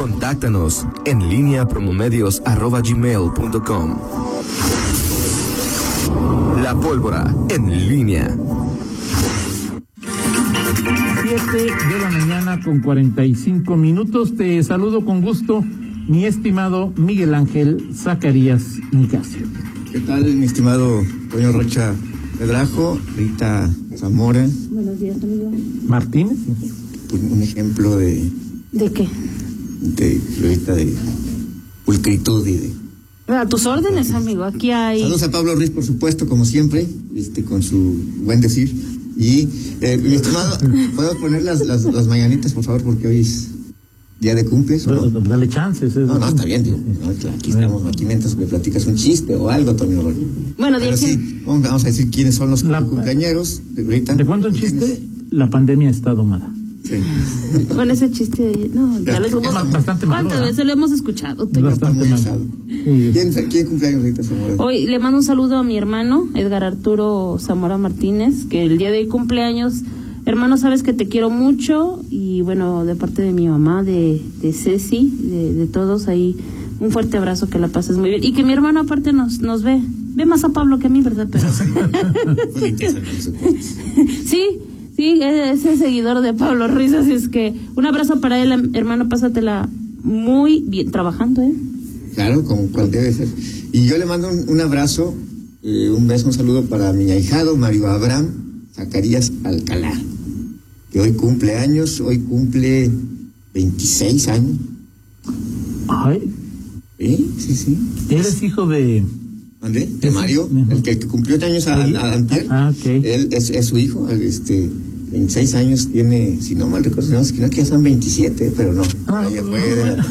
Contáctanos en línea promomedios.com. La pólvora en línea. 7 de la mañana con 45 minutos. Te saludo con gusto, mi estimado Miguel Ángel Zacarías Nicasio. ¿Qué tal, mi estimado Toño Rocha Pedrajo, Rita Zamora? Buenos días, amigo. Martínez. Un ejemplo de, ¿De qué? De, de pulcritud y de... A tus órdenes, amigo. Aquí hay. Saludos a Pablo Ruiz, por supuesto, como siempre, este, con su buen decir. Y, eh, mi estimado, ¿puedo poner las, las, las mañanitas, por favor? Porque hoy es día de cumples. ¿o no? Dale chances. es- No, no, está bien. No, claro, aquí estamos, aquí mientras me platicas un chiste o algo, Rocha. Bueno, Pero sí, vamos vamos a decir quiénes son los La- cumpleañeros de ahorita. Te cuento un chiste, la pandemia está domada. Sí. Con ese chiste. de- No, ya bastante malo, ¿Cuántas ¿verdad? veces lo hemos escuchado? Bastante. Sí. ¿Quién, ¿Quién cumpleaños ahorita, Zamora? Hoy le mando un saludo a mi hermano, Edgar Arturo Zamora Martínez, que el día de hoy cumpleaños. Hermano, sabes que te quiero mucho y bueno, de parte de mi mamá, de, de Ceci, de, de todos ahí, un fuerte abrazo, que la pases muy bien. Y que mi hermano aparte nos, nos ve. Ve más a Pablo que a mí, ¿verdad? Pero... Sí, sí, es es seguidor de Pablo Ruiz, así es que un abrazo para él, hermano, pásatela muy bien, trabajando, ¿eh? Claro, como cual debe ser. Y yo le mando un, un abrazo, eh, un beso, un saludo para mi ahijado Mario Abraham Zacarías Alcalá, que hoy cumple años, hoy cumple 26 años. Ay, ¿Sí? Sí, sí. eres hijo de... ¿André? De Mario, el que, que cumplió años a, a- antier. Ah, ok. Él es, es su hijo, este, 26 años tiene, si no mal recuerdo, no, que ya son 27, pero no. Ah. Por ahí puede andar.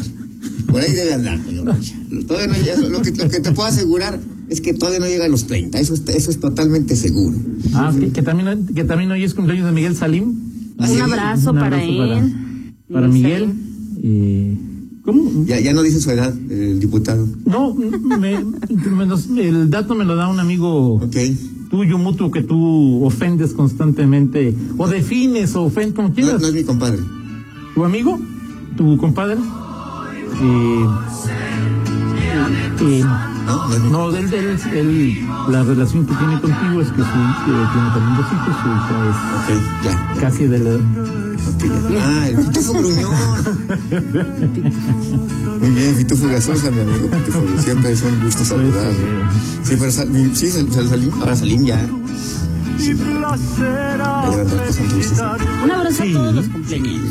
Por ahí debe andar, señor Rocha. Todavía no llega, lo, que, lo que te puedo asegurar es que todavía no llega a los 30, eso, está- eso es totalmente seguro. Ah, que, que también, que también hoy es cumpleaños de Miguel Salim. Ah, un sí. abrazo Un para él. Para, para Miguel. Eh, ¿Cómo? Ya, ya no dice su edad, el diputado. No, me, me los- el dato me lo da un amigo Ok. Tuyo mutuo que tú ofendes constantemente o defines o ofendes como No, quieras. no es mi compadre. ¿Tu amigo? ¿Tu compadre? Eh, eh, No, es él, él- él- la relación que tiene contigo es que su, tiene también dos hijos, su hija Ok, ya. es casi de la... ya. Ah, el pitufo gruñón. Muy bien, pitufo gasosa, mi amigo pitufo. Siempre es un gusto saludar. Sí, pero sal, mi- sí, sal, sal- Salim, ahora Salim ya. Sí, ya. Un abrazo Sí. a todos los cumpleaños.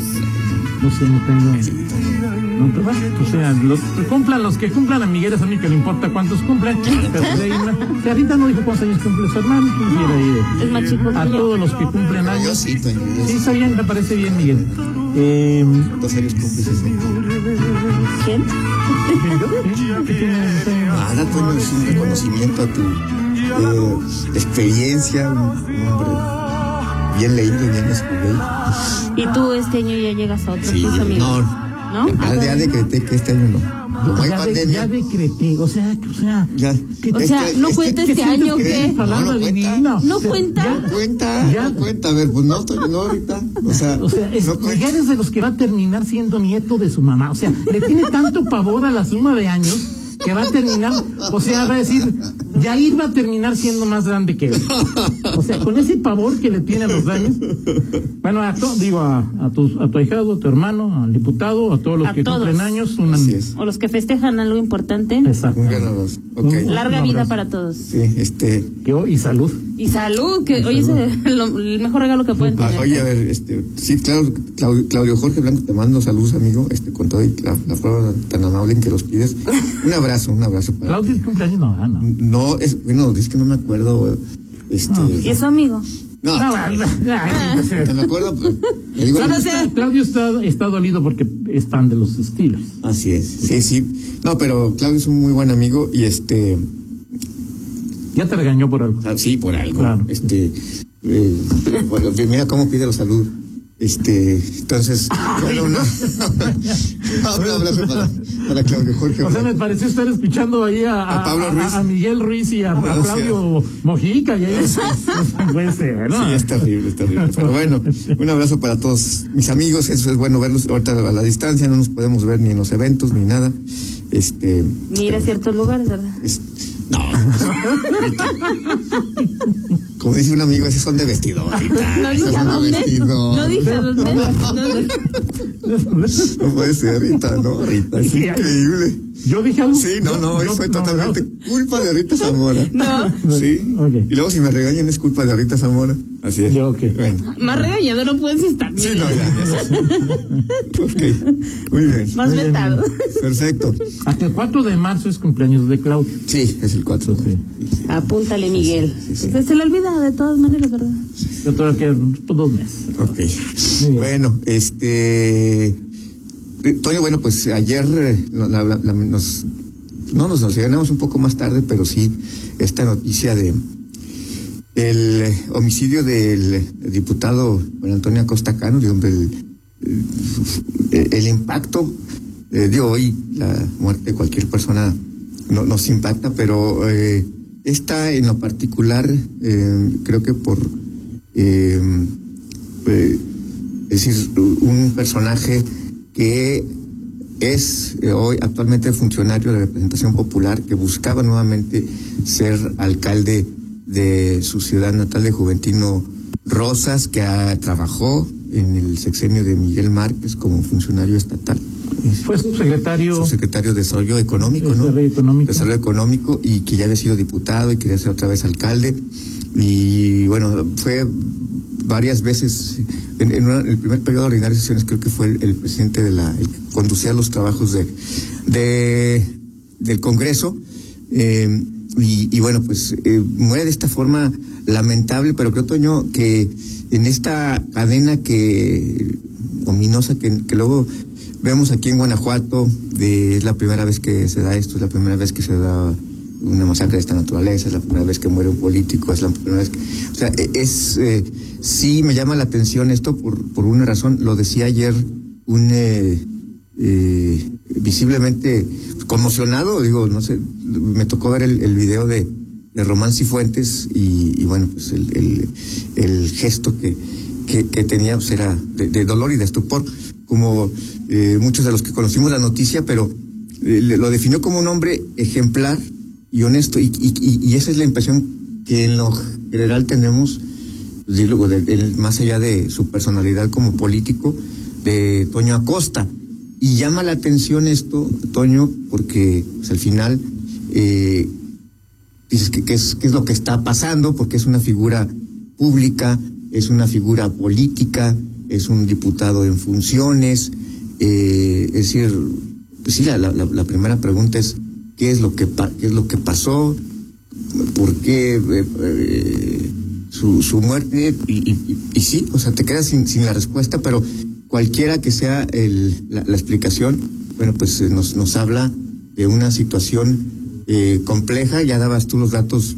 No sé, no tengo... No, pero bueno, o sea, los que cumplan, los que cumplan a Miguel es a mí que le importa cuántos cumplen. Pero una- que ahorita no dijo cuántos años cumple su hermano. ir. Es más chico A todos los que cumplen años. sí, está bien, me parece bien, Miguel. Eh, Dos años cumple. sí, sí. ¿Quién? Toño, es un reconocimiento a tu eh, experiencia, un, hombre bien leído, bien estudiado. Y tú este año ya llegas a otro Sí, no. ¿No? Ya, ya decreté que este año no. Hay Ya, de- pandemia. ya decreté, o sea, que- o sea, Ya. ¿Qué- O sea, Este- ¿no este- cuenta ¿qué este año que No, no de cuenta. ¿No cuenta? ya- No cuenta, Ya. no cuenta. A ver, pues no, Toño, no ahorita. O sea, O sea, es, no. Miguel es de los que va a terminar siendo nieto de su mamá. O sea, le tiene tanto pavor a la suma de años que va a terminar, o sea, va a decir, Yair va a terminar siendo más grande que él. O sea, con ese pavor que le tiene a los años. Bueno, a to- digo, a, a, tu, a tu ahijado, a tu hermano, al diputado, a todos los A que todos. cumplen años. Una... Así es. O los que festejan algo importante. Exacto. Un gran abrazo. Ok. Un- Larga vida para todos. Sí, este. Que hoy- y salud. Y salud, que hoy es el, lo- el mejor regalo que pueden ah, tener. oye, a ver, este. Sí, claro, Claudio, Claudio Jorge Blanco, te mando saludos, amigo. Este, con toda la, la prueba tan amable en que los pides. Un abrazo, un abrazo para. Claudio, el cumpleaños no, ah, no. No, es, bueno, es que no me acuerdo. Este. Y eso, amigo. No, No, no me acuerdo. pero le digo- Solo sé. Claudio está, está dolido porque es fan de los estilos. Así es, sí, sí. No, pero Claudio es un muy buen amigo y este. Ya te regañó por algo. Ah, Sí, por algo. Claro. Este, eh, bueno, mira cómo pide los saludos. Este, entonces, bueno, no. No, un abrazo para, para Claudio Jorge. O sea, me pareció estar escuchando ahí a, A Pablo Ruiz. a Miguel Ruiz y a, a o sea- Claudio Mojica. Y ahí, eso no puede ser, ¿no? Sí, es terrible, es terrible. Pero bueno, un abrazo para todos mis amigos. Eso es bueno verlos ahorita a la distancia. No nos podemos ver ni en los eventos ni nada. Este. Ni ir a ciertos lugares, ¿verdad? es- no. Como dice un amigo, esos son de vestido. Rita. No dije a dónde. vestido. No dije a dónde. No, puede ser, Rita, no, Rita. Es increíble. Yo dije algo. Sí, no, no, yo- no, totalmente no. culpa de Rita Zamora. no. Sí. Ok. Y luego si me regañan es culpa de Rita Zamora. Así es. Yo, ok. Bueno. Más regañado no puedes estar. Sí, no, ya, ok. Muy bien. Más vetado. Perfecto. Hasta el 4 de marzo es cumpleaños de Claudio. Sí, es el 4. Sí. Apúntale, Miguel. sí, sí. Pues se le olvida de todas maneras, ¿verdad? Yo quedan pues, dos meses. Ok. Bueno, este. Eh, Toño, bueno, pues ayer eh, la- la- nos, no nos, nos llegamos un poco más tarde, pero sí esta noticia de el eh, homicidio del diputado Juan Antonio Acosta Cano, digo, el, el, impacto, eh, digo, hoy la muerte de cualquier persona no, nos impacta, pero eh, esta en lo particular, eh, creo que por eh, eh, es decir, un personaje que es eh, hoy actualmente funcionario de representación popular que buscaba nuevamente ser alcalde de su ciudad natal de Juventino Rosas, que ah, trabajó en el sexenio de Miguel Márquez como funcionario estatal. Fue subsecretario. Subsecretario de Desarrollo Económico, ¿no? Desarrollo Económico. Desarrollo Económico y que ya había sido diputado y quería ser otra vez alcalde. Y bueno, fue varias veces, en, en una- el primer periodo de ordinarias sesiones creo que fue el, presidente de la, el que conducía los trabajos de, de del Congreso. eh, y, bueno, pues eh, muere de esta forma lamentable, pero creo, Toño, que en esta cadena que ominosa que, que luego vemos aquí en Guanajuato, de, es la primera vez que se da esto, es la primera vez que se da una masacre de esta naturaleza, es la primera vez que muere un político, es la primera vez que... O sea, e- es... eh, sí me llama la atención esto por, por una razón, lo decía ayer un... eh, eh, visiblemente conmocionado, digo, no sé, me tocó ver el, video de, de Román Cifuentes y, y bueno, pues el, el, gesto que, que, tenía pues era de, dolor y de estupor, como eh, muchos de los que conocimos la noticia, pero eh, lo definió como un hombre ejemplar y honesto, y- y esa es la impresión que en lo general tenemos, de- más allá de su personalidad como político, de Toño Acosta. Y llama la atención esto, Toño, porque pues, al final eh, dices que, que es, lo que está pasando, porque es una figura pública, es una figura política, es un diputado en funciones. eh, es decir, pues sí, la, primera pregunta es qué es lo que qué es lo que pasó, por qué eh, su, su muerte y, y, y- sí, o sea, te quedas sin, sin la respuesta, pero cualquiera que sea el, la, la explicación, bueno, pues eh, nos, nos habla de una situación eh, compleja, ya dabas tú los datos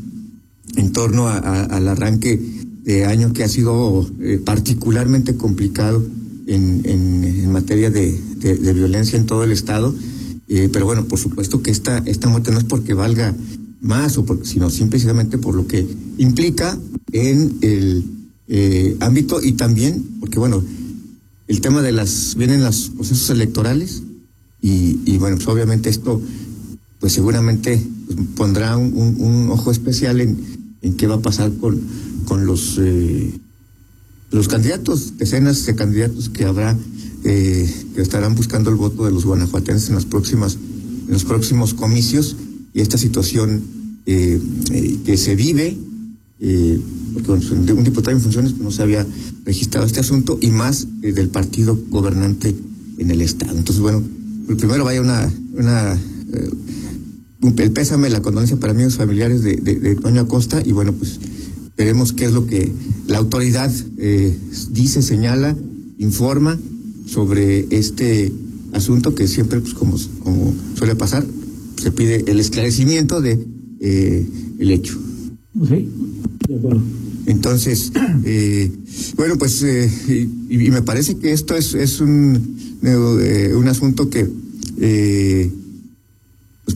en torno a- al arranque de año que ha sido eh, particularmente complicado en, en- en materia de, de- de violencia en todo el estado. Eh, pero bueno, por supuesto que esta, esta muerte no es porque valga más, o porque, sino simplemente por lo que implica en el eh, ámbito y también porque, bueno, el tema de las, vienen los procesos electorales y, y bueno, pues obviamente esto pues seguramente pondrá un, ojo especial en, en qué va a pasar con, con los eh, los candidatos, decenas de candidatos que habrá eh, que estarán buscando el voto de los guanajuatenses en las próximas en los próximos comicios esta situación eh, eh, que se vive eh, porque un diputado en funciones no se había registrado este asunto y más eh, del partido gobernante en el estado. Entonces bueno pues, primero vaya una una eh, el pésame, la condolencia para amigos familiares de, de, de Toño Acosta y bueno, pues veremos qué es lo que la autoridad dice, señala, informa sobre este asunto que siempre, pues como suele pasar, se pide el esclarecimiento de eh, el hecho. Sí, de acuerdo. Entonces, eh, bueno, pues, eh, y, y me parece que esto es, es un, eh, un asunto que eh,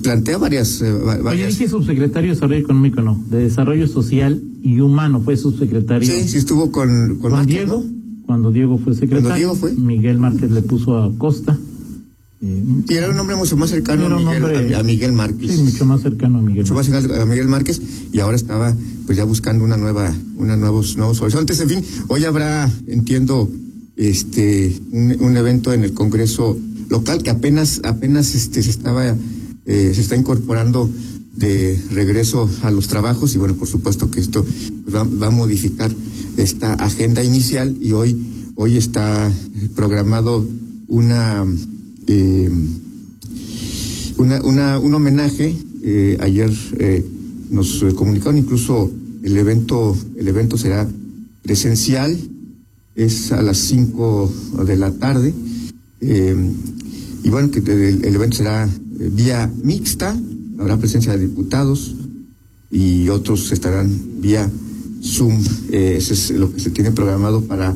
plantea varias... eh, va- Oye, varias dije subsecretario de Desarrollo Económico, no, de Desarrollo Social y Humano fue subsecretario. sí, sí estuvo con, con Con Márquez, Diego, ¿no? cuando Diego fue secretario. Diego fue. Miguel Márquez le puso a Costa. Y era un hombre mucho más cercano a Miguel, a, Márquez. sí, mucho más cercano a Miguel. mucho más cercano a Miguel Márquez y ahora estaba pues ya buscando una nueva una nuevos nuevos horizontes en fin hoy habrá entiendo este un, un evento en el Congreso local que apenas apenas este se estaba eh, se está incorporando de regreso a los trabajos y bueno por supuesto que esto va, va a modificar esta agenda inicial y hoy hoy está programado una eh, una, una, un homenaje. eh, ayer eh, nos eh, comunicaron incluso el evento, el evento será presencial, es a las 5 de la tarde. eh, y bueno, que el, evento será vía mixta, habrá presencia de diputados y otros estarán vía Zoom. Eso es lo que se tiene programado para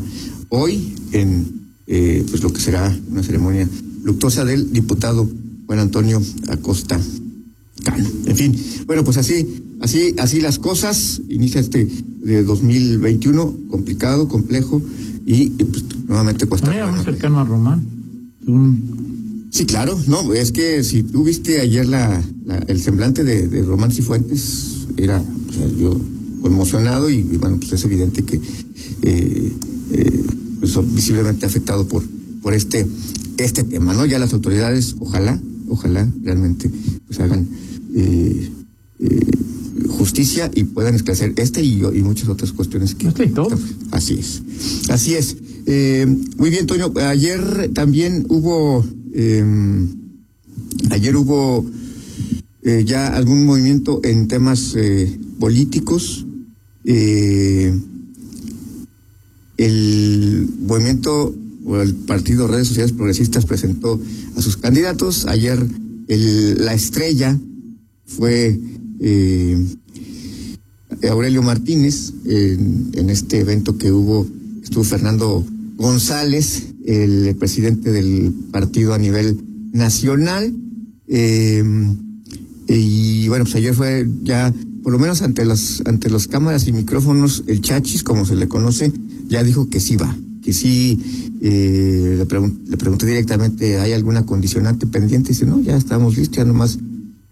hoy en eh, pues lo que será una ceremonia luctuosa del diputado Juan Antonio Acosta Cano. En fin, bueno, pues así, así, así las cosas. Inicia este de 2021 complicado, complejo y, y, pues, nuevamente cuesta. Era muy cercano a Román. Un- Sí, claro, no, es que si tú viste ayer la, la- el semblante de, de Román Cifuentes, era, o sea, yo conmocionado y, y, bueno, pues es evidente que eh, eh, pues, visiblemente afectado por, por este, este tema, ¿no? Ya las autoridades, ojalá, ojalá realmente pues hagan eh, eh, justicia y puedan esclarecer este y, y muchas otras cuestiones que... Este. Así es. Así es. Eh, muy bien, Toño. Ayer también hubo. eh, ayer hubo ya algún movimiento en temas políticos. Eh, el movimiento el partido Redes Sociales Progresistas presentó a sus candidatos. Ayer la estrella fue eh, Aurelio Martínez, en, en este evento que hubo, estuvo Fernando González, el presidente del partido a nivel nacional. eh, y bueno, pues ayer fue ya, por lo menos ante las, ante las cámaras y micrófonos, el Chachis, como se le conoce, ya dijo que sí va, que sí, eh, le, pregun- le pregunté directamente, ¿hay alguna condicionante pendiente? dice, no, ya estamos listos, ya nomás,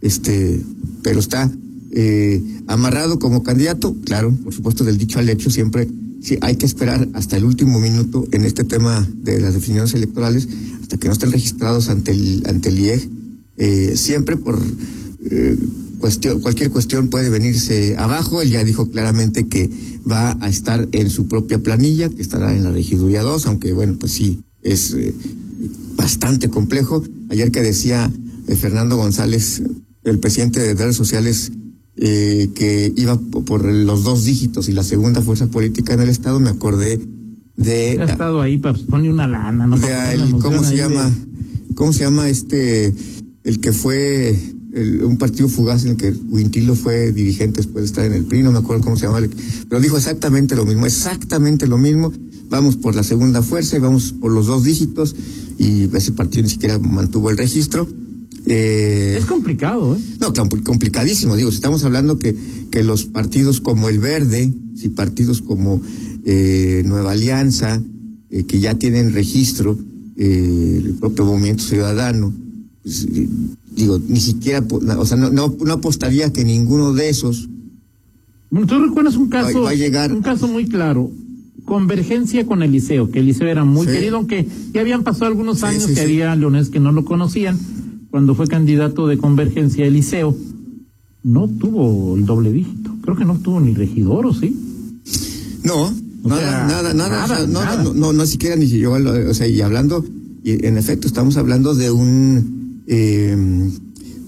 este, pero está eh, amarrado como candidato, claro, por supuesto, del dicho al hecho, siempre sí, hay que esperar hasta el último minuto en este tema de las definiciones electorales, hasta que no estén registrados ante el, ante el IEG, eh, siempre por eh, cuestión, cualquier cuestión puede venirse abajo. Él ya dijo claramente que va a estar en su propia planilla, que estará en la regiduría 2, aunque bueno, pues sí, es eh, bastante complejo. Ayer que decía eh, Fernando González, el presidente de redes sociales, eh, que iba po- por los dos dígitos y la segunda fuerza política en el Estado, me acordé de... ha estado ahí poner una lana, ¿no? de el- ¿cómo se de- llama? ¿Cómo se llama este, el que fue el- un partido fugaz en el que Huintilo fue dirigente después de estar en el PRI, no me acuerdo cómo se llama, el- pero dijo exactamente lo mismo, exactamente lo mismo, vamos por la segunda fuerza y vamos por los dos dígitos y ese partido ni siquiera mantuvo el registro. Eh, Es complicado, ¿eh? no, compl- complicadísimo. Digo, si estamos hablando que, que los partidos como el Verde, si partidos como eh, Nueva Alianza, eh, que ya tienen registro, eh, el propio Movimiento Ciudadano, digo, ni siquiera, o sea, no, no, no apostaría que ninguno de esos, Bueno, tú recuerdas un caso, Va- a llegar- un caso muy claro. Convergencia con Eliseo, que Eliseo era muy Sí. querido, aunque ya habían pasado algunos Sí, años sí, que había leones que no lo conocían. Cuando fue candidato de Convergencia Eliseo, no tuvo el doble dígito. Creo que no tuvo ni regidor, ¿o sí? no, nada, nada, nada, no, no, no, no siquiera ni lo- o sea, y hablando, y en efecto, estamos hablando de un, eh,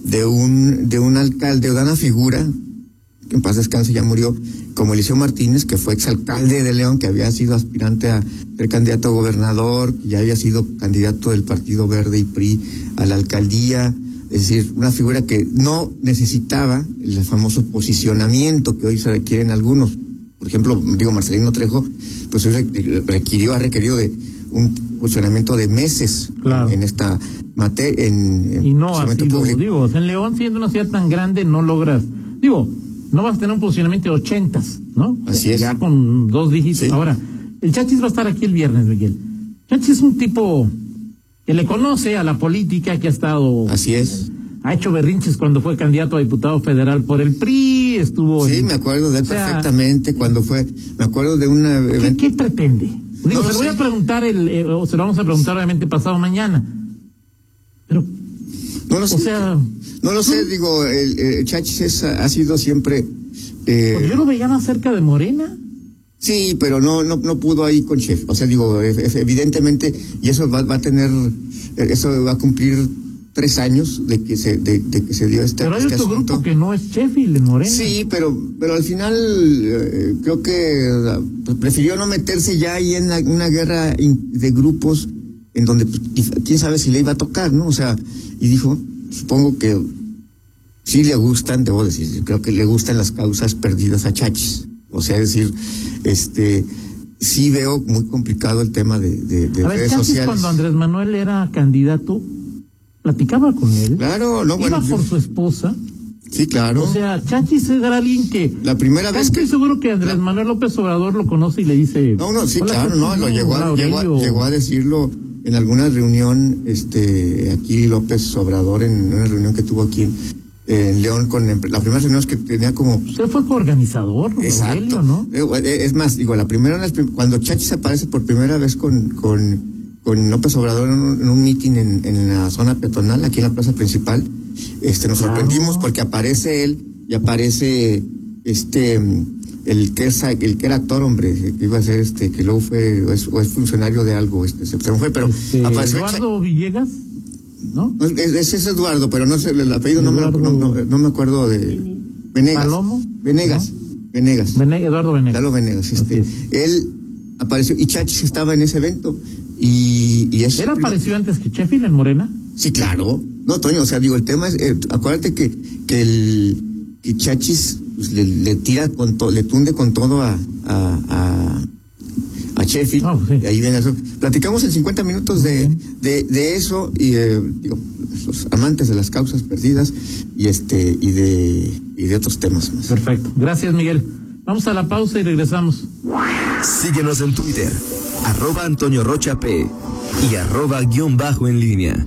de un, de un alcalde, o de una figura, que en paz descanse ya murió, como Eliseo Martínez, que fue exalcalde de León, que había sido aspirante a ser candidato a gobernador, ya había sido candidato del Partido Verde y PRI a la alcaldía, es decir, una figura que no necesitaba el famoso posicionamiento que hoy se requieren algunos. Por ejemplo, digo, Marcelino Trejo, pues requirió, ha requerido de un funcionamiento de meses Claro. en esta materia, en, en Y no ha funcionamiento sido, público. digo, en León siendo una ciudad tan grande no logras, digo, no vas a tener un posicionamiento de ochentas, ¿no? Así es. Ya con dos dígitos. Sí. Ahora, el Chachis va a estar aquí el viernes, Miguel. Chachis es un tipo que le conoce a la política, que ha estado, Así es. ha hecho berrinches cuando fue candidato a diputado federal por el PRI, estuvo Sí, en- me acuerdo de él o sea, perfectamente cuando fue, me acuerdo de un ¿Qué, qué pretende? Digo, No se lo voy sé. a preguntar, el, eh, o se lo vamos a preguntar obviamente pasado mañana. Pero, No lo o sé. sea, no lo sé, digo, el, el Chachis es- ha sido siempre. eh, pues yo lo veía más cerca de Morena. Sí, pero no, no, no pudo ahí con Chef. O sea, digo, e- e- evidentemente, y eso va, va a tener, eh, eso va a cumplir tres años de que se, de, de que se dio este, Pero hay este otro asunto. grupo que no es Sheffield en Morena. Sí, pero, pero al final eh, creo que eh, pues, prefirió no meterse ya ahí en la- una guerra in- de grupos en donde pues, quién sabe si le iba a tocar, ¿no? O sea, y dijo, supongo que sí le gustan, debo decir, creo que le gustan las causas perdidas a Chachis. O sea, es decir, este, sí veo muy complicado el tema de, de, de A ver, redes sociales. cuando Andrés Manuel era candidato, platicaba con él. Claro, no, Iba bueno, por su esposa. sí, claro. O sea, Chachis era alguien que... la primera vez Estoy que seguro que Andrés Manuel López Obrador lo conoce y le dice... No, no, sí, "Hola, claro, no, lo llegó a, llegó, a- Aurelio". llegó a decirlo en alguna reunión, este, aquí López Obrador, en una reunión que tuvo aquí en, en León, con la primera reunión que tenía como Usted fue coorganizador, Exacto. Aurelio, ¿no? Eh, Es más, digo, la primera, cuando Chachis aparece por primera vez con, con, con López Obrador en un, en un meeting en, en la zona peatonal, aquí en la plaza principal, este, nos Claro. sorprendimos porque aparece él y aparece este, el que es, el que era actor, hombre, que iba a ser este, que luego fue, o es, o es funcionario de algo, este, se, fue, pero Este, apareció Eduardo Villegas, ¿no? no, es, es- es Eduardo, pero no sé, el apellido no me, Eduardo- no, no- no me acuerdo de Venegas. Palomo, Venegas. Venegas. Vene- Eduardo Venegas. Lalo Venegas, este, Así él apareció y Chachis estaba en ese evento y, y es ¿Él apareció antes que Sheffield en Morena? sí claro no Toño o sea digo el tema es eh, acuérdate que que el que Chachis pues, le, le tira con todo le tunde con todo a a, a, a Sheffield Ah, sí. y ahí viene eso platicamos en 50 minutos de, de, de eso y eh, digo los amantes de las causas perdidas y este y de y de otros temas más Perfecto. Gracias, Miguel. Vamos a la pausa y regresamos. Síguenos en Twitter, arroba Antonio Rocha P y arroba guion bajo en línea.